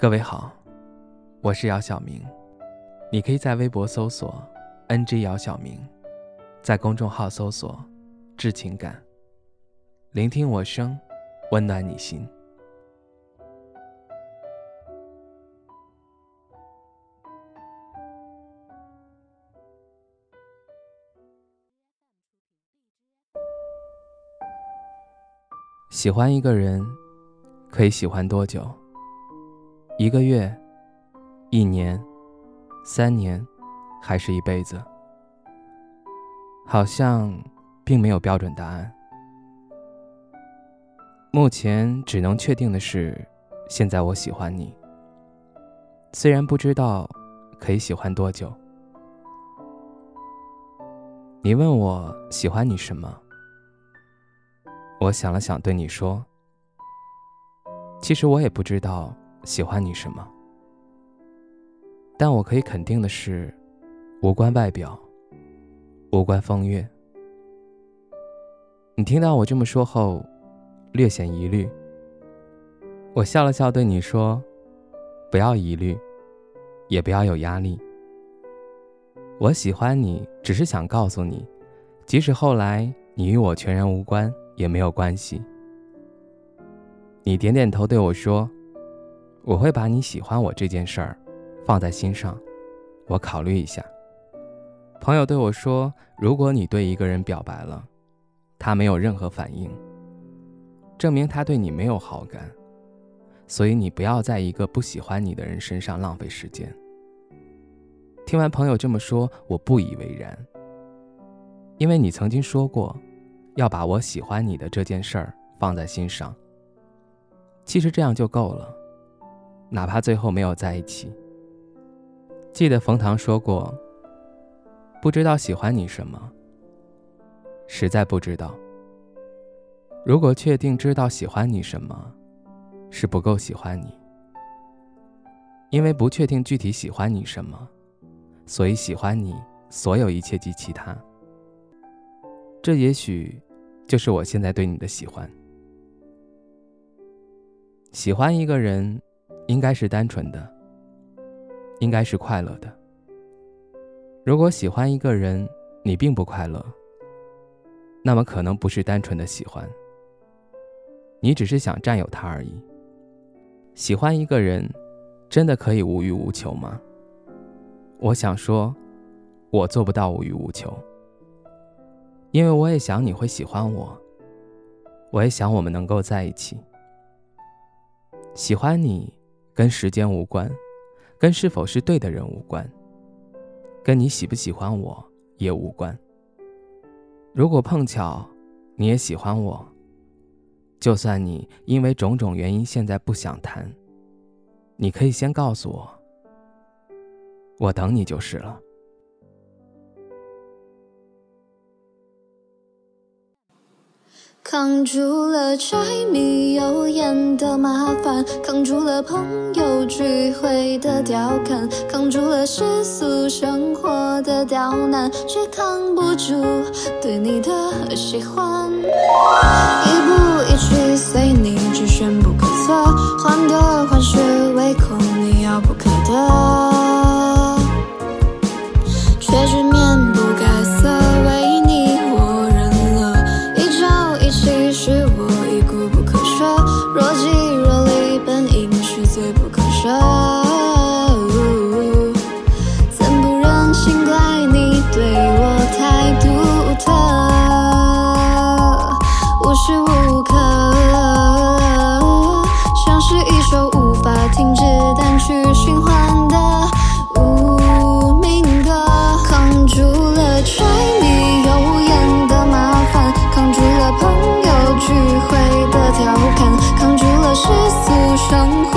各位好，我是姚晓明，你可以在微博搜索 “ng 姚晓明”，在公众号搜索“致情感”，聆听我声，温暖你心。喜欢一个人，可以喜欢多久？一个月、一年、三年，还是一辈子？好像并没有标准答案。目前只能确定的是，现在我喜欢你。虽然不知道可以喜欢多久。你问我喜欢你什么？我想了想，对你说：“其实我也不知道。”喜欢你什么？但我可以肯定的是，无关外表，无关风月。你听到我这么说后，略显疑虑。我笑了笑，对你说：“不要疑虑，也不要有压力。我喜欢你，只是想告诉你，即使后来你与我全然无关，也没有关系。”你点点头，对我说。我会把你喜欢我这件事儿放在心上，我考虑一下。朋友对我说：“如果你对一个人表白了，他没有任何反应，证明他对你没有好感，所以你不要在一个不喜欢你的人身上浪费时间。”听完朋友这么说，我不以为然，因为你曾经说过要把我喜欢你的这件事儿放在心上。其实这样就够了。哪怕最后没有在一起，记得冯唐说过：“不知道喜欢你什么，实在不知道。如果确定知道喜欢你什么，是不够喜欢你，因为不确定具体喜欢你什么，所以喜欢你所有一切及其他。这也许就是我现在对你的喜欢。喜欢一个人。”应该是单纯的，应该是快乐的。如果喜欢一个人，你并不快乐，那么可能不是单纯的喜欢，你只是想占有他而已。喜欢一个人，真的可以无欲无求吗？我想说，我做不到无欲无求，因为我也想你会喜欢我，我也想我们能够在一起。喜欢你。跟时间无关，跟是否是对的人无关，跟你喜不喜欢我也无关。如果碰巧你也喜欢我，就算你因为种种原因现在不想谈，你可以先告诉我，我等你就是了。扛住了柴米油盐的麻烦，扛住了朋友聚会的调侃，扛住了世俗生活的刁难，却扛不住对你的喜欢。一步一趋随你，去选不可测，患得患失，唯恐你遥不可得，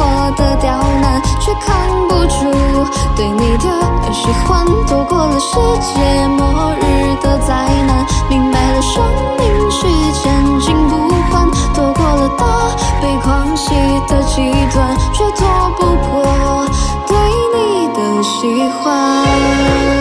我的刁难，却扛不住对你的喜欢躲过了世界末日的灾难，明白了生命是千金不换，躲过了大悲狂喜的极端，却躲不过对你的喜欢。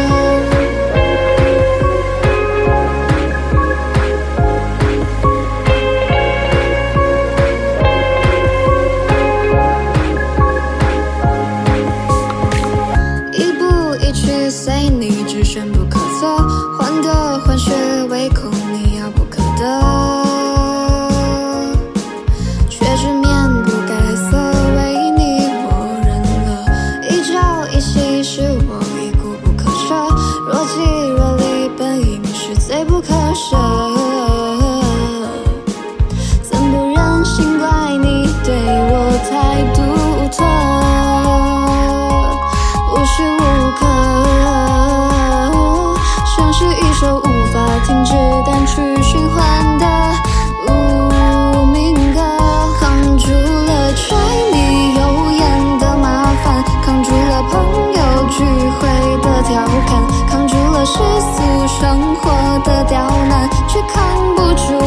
生活的刁难却扛不住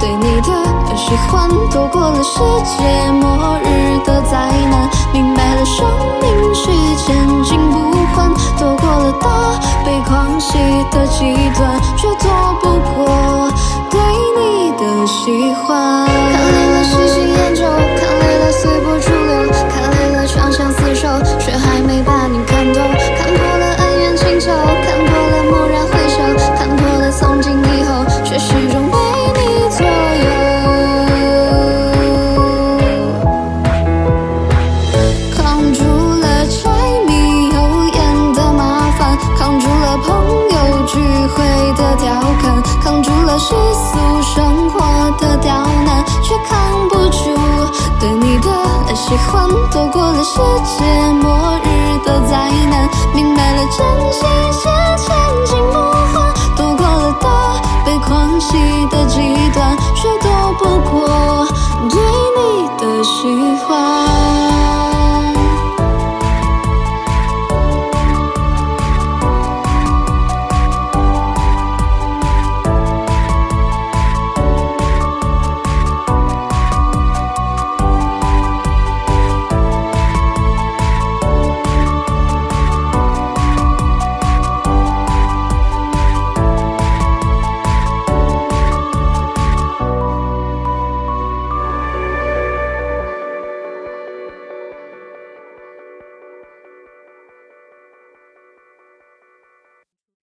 对你的喜欢躲过了世界末日的灾难明白了生命是千金不换躲过了大悲狂喜的极端却躲不过对你的喜欢看来了喜新厌旧看来了随波逐错，过了世界